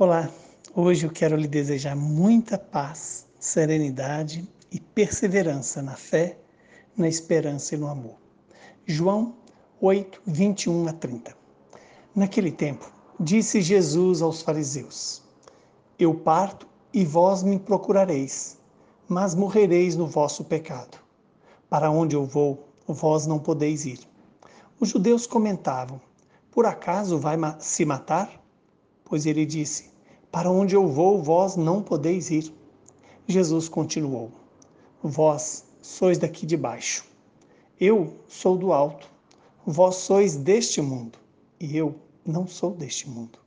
Olá, hoje eu quero lhe desejar muita paz, serenidade e perseverança na fé, na esperança e no amor. João 8, 21 a 30. Naquele tempo, disse Jesus aos fariseus: Eu parto e vós me procurareis, mas morrereis no vosso pecado. Para onde eu vou, vós não podeis ir. Os judeus comentavam: Por acaso vai se matar? Pois ele disse: Para onde eu vou, vós não podeis ir. Jesus continuou: Vós sois daqui de baixo. Eu sou do alto. Vós sois deste mundo, e eu não sou deste mundo.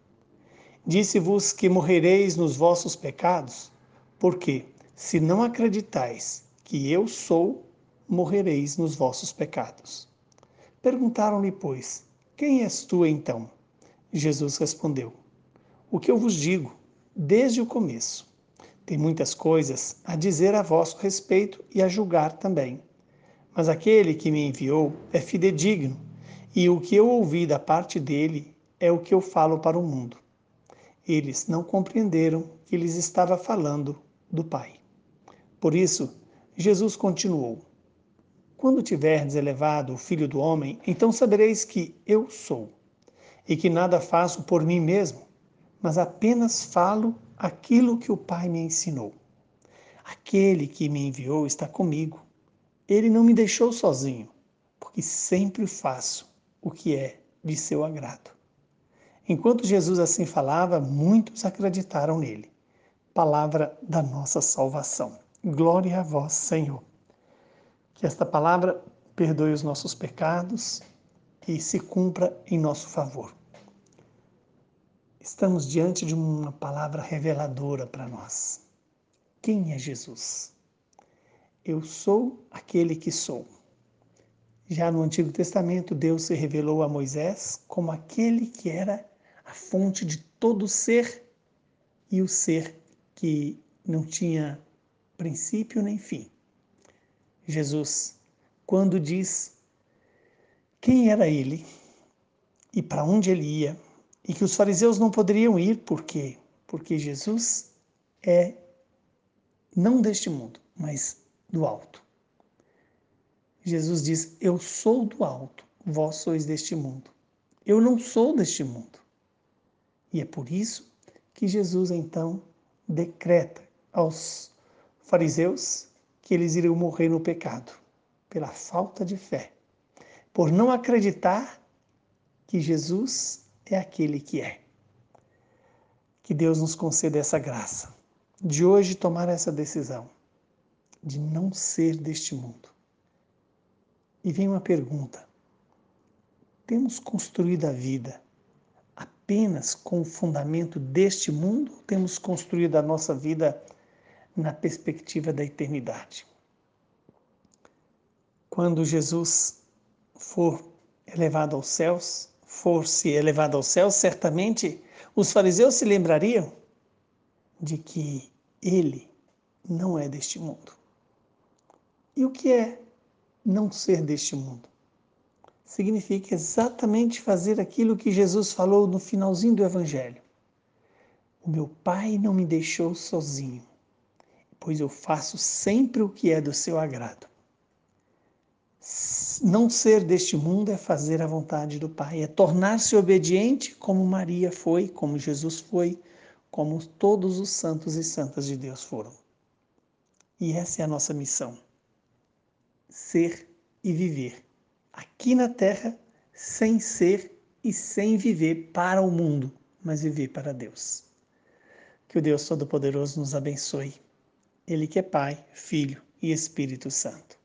Disse-vos que morrereis nos vossos pecados, porque, se não acreditais que eu sou, morrereis nos vossos pecados. Perguntaram-lhe, pois, quem és tu então? Jesus respondeu: o que eu vos digo desde o começo. Tem muitas coisas a dizer a vosso respeito e a julgar também. Mas aquele que me enviou é fidedigno, e o que eu ouvi da parte dele é o que eu falo para o mundo. Eles não compreenderam que lhes estava falando do Pai. Por isso, Jesus continuou: Quando tiverdes elevado o Filho do Homem, então sabereis que eu sou, e que nada faço por mim mesmo mas apenas falo aquilo que o Pai me ensinou. Aquele que me enviou está comigo. Ele não me deixou sozinho, porque sempre faço o que é de seu agrado. Enquanto Jesus assim falava, muitos acreditaram nele. Palavra da nossa salvação. Glória a vós, Senhor. Que esta palavra perdoe os nossos pecados e se cumpra em nosso favor. Estamos diante de uma palavra reveladora para nós. Quem é Jesus? Eu sou aquele que sou. Já no Antigo Testamento, Deus se revelou a Moisés como aquele que era a fonte de todo ser e o ser que não tinha princípio nem fim. Jesus, quando diz quem era ele e para onde ele ia, e que os fariseus não poderiam ir, por quê? Porque Jesus é não deste mundo, mas do alto. Jesus diz: Eu sou do alto, vós sois deste mundo. Eu não sou deste mundo. E é por isso que Jesus então decreta aos fariseus que eles iriam morrer no pecado, pela falta de fé, por não acreditar que Jesus é aquele que é. Que Deus nos conceda essa graça de hoje tomar essa decisão de não ser deste mundo. E vem uma pergunta: temos construído a vida apenas com o fundamento deste mundo ou temos construído a nossa vida na perspectiva da eternidade? Quando Jesus for elevado aos céus, fosse elevado ao céu, certamente os fariseus se lembrariam de que ele não é deste mundo. E o que é não ser deste mundo? Significa exatamente fazer aquilo que Jesus falou no finalzinho do Evangelho. O meu Pai não me deixou sozinho, pois eu faço sempre o que é do seu agrado não ser deste mundo é fazer a vontade do Pai, é tornar-se obediente como Maria foi, como Jesus foi, como todos os santos e santas de Deus foram. E essa é a nossa missão: ser e viver aqui na terra sem ser e sem viver para o mundo, mas viver para Deus. Que o Deus Todo-Poderoso nos abençoe. Ele que é Pai, Filho e Espírito Santo.